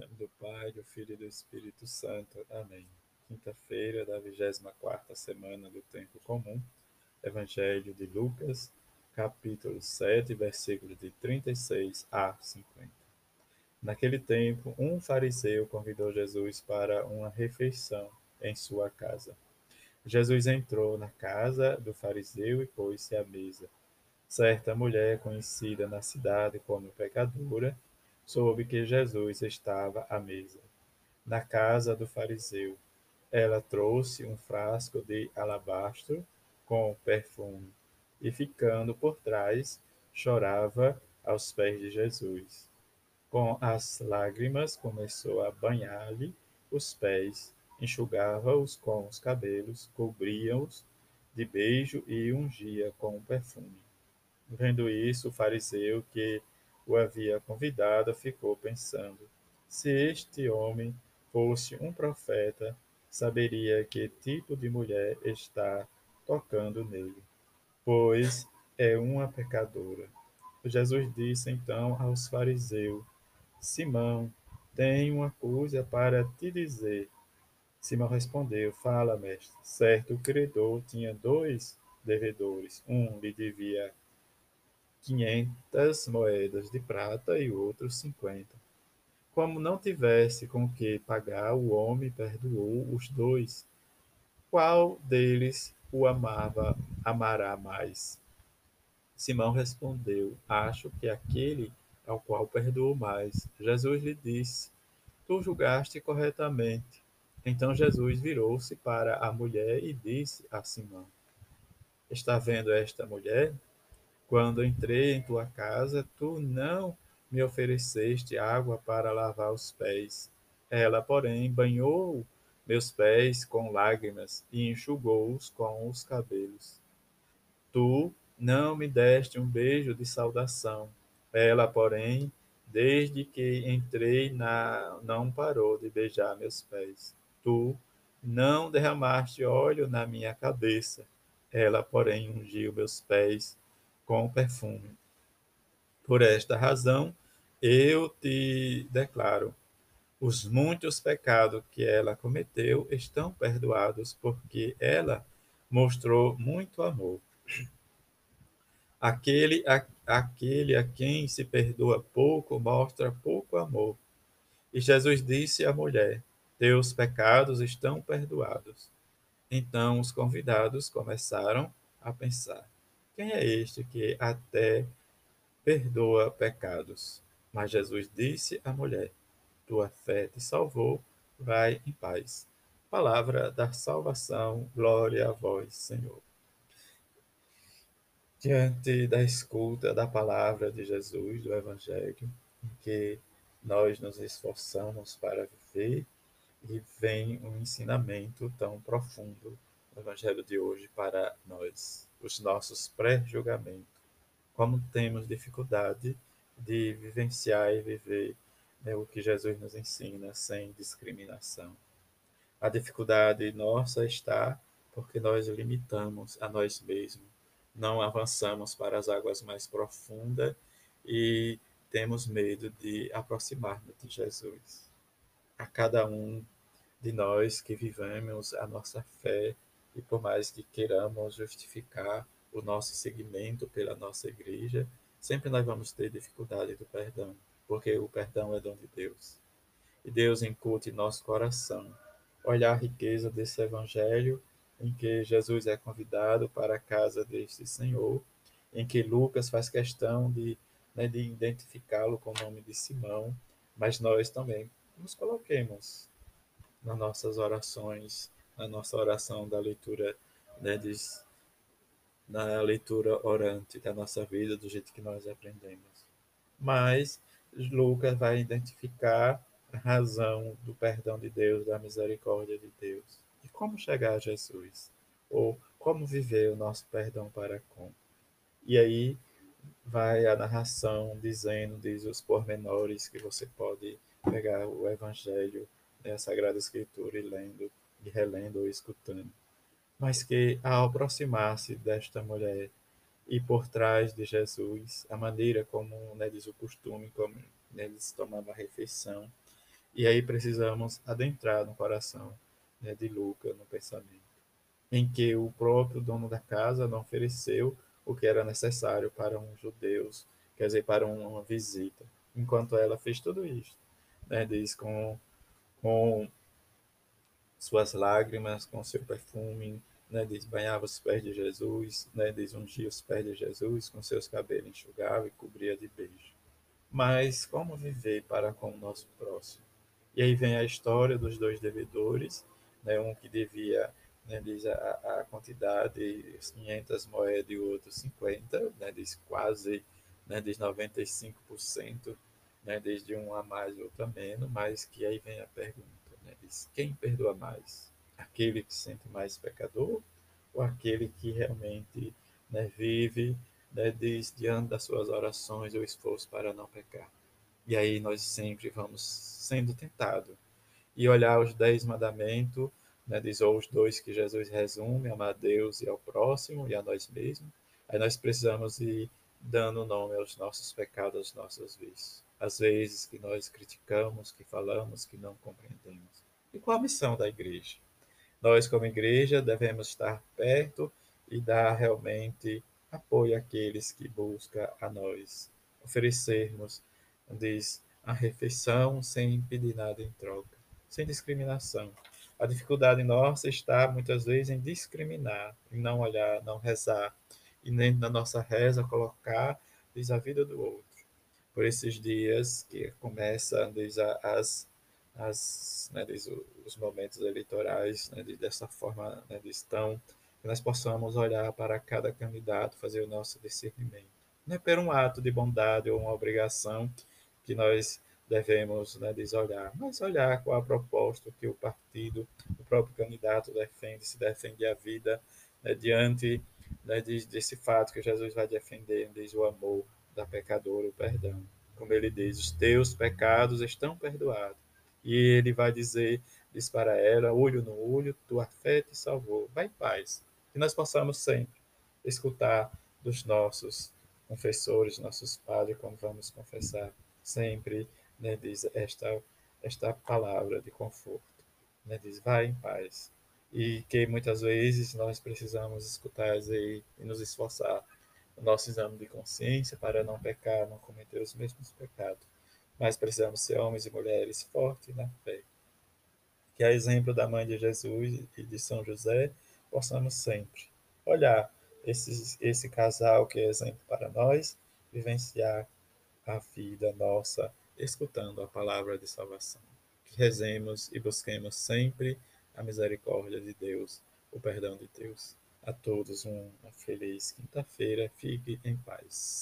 nome do Pai, do Filho e do Espírito Santo. Amém. Quinta-feira da 24 semana do Tempo Comum. Evangelho de Lucas, capítulo 7, versículos de 36 a 50. Naquele tempo, um fariseu convidou Jesus para uma refeição em sua casa. Jesus entrou na casa do fariseu e pôs-se à mesa. Certa mulher conhecida na cidade como pecadora, soube que Jesus estava à mesa, na casa do fariseu. Ela trouxe um frasco de alabastro com perfume e, ficando por trás, chorava aos pés de Jesus. Com as lágrimas, começou a banhar-lhe os pés, enxugava-os com os cabelos, cobria-os de beijo e ungia com perfume. Vendo isso, o fariseu que o havia convidado, ficou pensando: se este homem fosse um profeta, saberia que tipo de mulher está tocando nele, pois é uma pecadora. Jesus disse então aos fariseus: Simão, tenho uma coisa para te dizer. Simão respondeu: Fala, mestre. Certo credor tinha dois devedores. Um lhe devia quinhentas moedas de prata e outros cinquenta. Como não tivesse com que pagar, o homem perdoou os dois. Qual deles o amava, amará mais? Simão respondeu: Acho que aquele ao qual perdoou mais. Jesus lhe disse: Tu julgaste corretamente. Então Jesus virou-se para a mulher e disse a Simão: Está vendo esta mulher? Quando entrei em tua casa, tu não me ofereceste água para lavar os pés. Ela, porém, banhou meus pés com lágrimas e enxugou-os com os cabelos. Tu não me deste um beijo de saudação. Ela, porém, desde que entrei na não parou de beijar meus pés. Tu não derramaste óleo na minha cabeça. Ela, porém, ungiu meus pés com perfume. Por esta razão, eu te declaro: os muitos pecados que ela cometeu estão perdoados, porque ela mostrou muito amor. Aquele a, aquele a quem se perdoa pouco mostra pouco amor. E Jesus disse à mulher: Teus pecados estão perdoados. Então os convidados começaram a pensar: quem é este que até perdoa pecados? Mas Jesus disse à mulher: Tua fé te salvou, vai em paz. Palavra da salvação, glória a vós, Senhor. Diante da escuta da palavra de Jesus, do Evangelho, em que nós nos esforçamos para viver, e vem um ensinamento tão profundo no Evangelho de hoje para nós os nossos pré-julgamentos, como temos dificuldade de vivenciar e viver né, o que Jesus nos ensina sem discriminação. A dificuldade nossa está porque nós limitamos a nós mesmos, não avançamos para as águas mais profundas e temos medo de aproximar-nos de Jesus. A cada um de nós que vivemos a nossa fé e por mais que queiramos justificar o nosso seguimento pela nossa igreja, sempre nós vamos ter dificuldade do perdão, porque o perdão é dom de Deus. E Deus incute em nosso coração olhar a riqueza desse evangelho em que Jesus é convidado para a casa deste Senhor, em que Lucas faz questão de, né, de identificá-lo com o nome de Simão, mas nós também nos coloquemos nas nossas orações a nossa oração da leitura, né, diz, na leitura orante da nossa vida, do jeito que nós aprendemos. Mas Lucas vai identificar a razão do perdão de Deus, da misericórdia de Deus. E como chegar a Jesus? Ou como viver o nosso perdão para com? E aí vai a narração dizendo, diz os pormenores que você pode pegar o Evangelho, né, a Sagrada Escritura e lendo relendo ou escutando, mas que ao aproximar-se desta mulher e por trás de Jesus, a maneira como né, diz o costume, como eles tomavam a refeição, E aí precisamos adentrar no coração né, de Lucas, no pensamento, em que o próprio dono da casa não ofereceu o que era necessário para um judeus, quer dizer, para uma visita, enquanto ela fez tudo isso. Né, diz com, com suas lágrimas, com seu perfume, né, diz, banhava os pés de Jesus, né, diz, ungia os pés de Jesus, com seus cabelos enxugava e cobria de beijo. Mas como viver para com o nosso próximo? E aí vem a história dos dois devedores, né, um que devia, né, diz, a, a quantidade, 500 moedas e o outro 50, né, diz quase, né, diz 95%, né, desde um a mais e outro a menos, mas que aí vem a pergunta, né, diz, quem perdoa mais? aquele que se sente mais pecador ou aquele que realmente né, vive né, diz, diante das suas orações o esforço para não pecar. E aí nós sempre vamos sendo tentados. E olhar os dez mandamentos, né, diz, ou os dois que Jesus resume, amar a Deus e ao próximo e a nós mesmos. Aí nós precisamos ir dando nome aos nossos pecados, aos nossos vícios. Às vezes que nós criticamos, que falamos, que não compreendemos. E qual a missão da igreja? Nós, como igreja, devemos estar perto e dar realmente apoio àqueles que buscam a nós. Oferecermos, diz, a refeição sem pedir nada em troca, sem discriminação. A dificuldade nossa está muitas vezes em discriminar, em não olhar, não rezar, e nem na nossa reza colocar diz, a vida do outro. Por esses dias que começam diz, as as, né, os momentos eleitorais né, dessa forma né, estão, que nós possamos olhar para cada candidato, fazer o nosso discernimento. Não é por um ato de bondade ou uma obrigação que nós devemos né, desolhar, mas olhar qual a proposta que o partido, o próprio candidato defende, se defende a vida né, diante né, desse fato que Jesus vai defender, diz o amor da pecadora, o perdão. Como ele diz, os teus pecados estão perdoados e ele vai dizer, diz para ela, olho no olho, tua fé te salvou. Vai em paz. Que nós possamos sempre escutar dos nossos confessores, nossos padres, quando vamos confessar, sempre né, diz esta, esta palavra de conforto. Né, diz, vai em paz. E que muitas vezes nós precisamos escutar e, e nos esforçar no nosso exame de consciência para não pecar, não cometer os mesmos pecados mas precisamos ser homens e mulheres fortes na fé. Que a exemplo da mãe de Jesus e de São José, possamos sempre olhar esse, esse casal que é exemplo para nós, vivenciar a vida nossa escutando a palavra de salvação. Que rezemos e busquemos sempre a misericórdia de Deus, o perdão de Deus. A todos uma feliz quinta-feira. Fique em paz.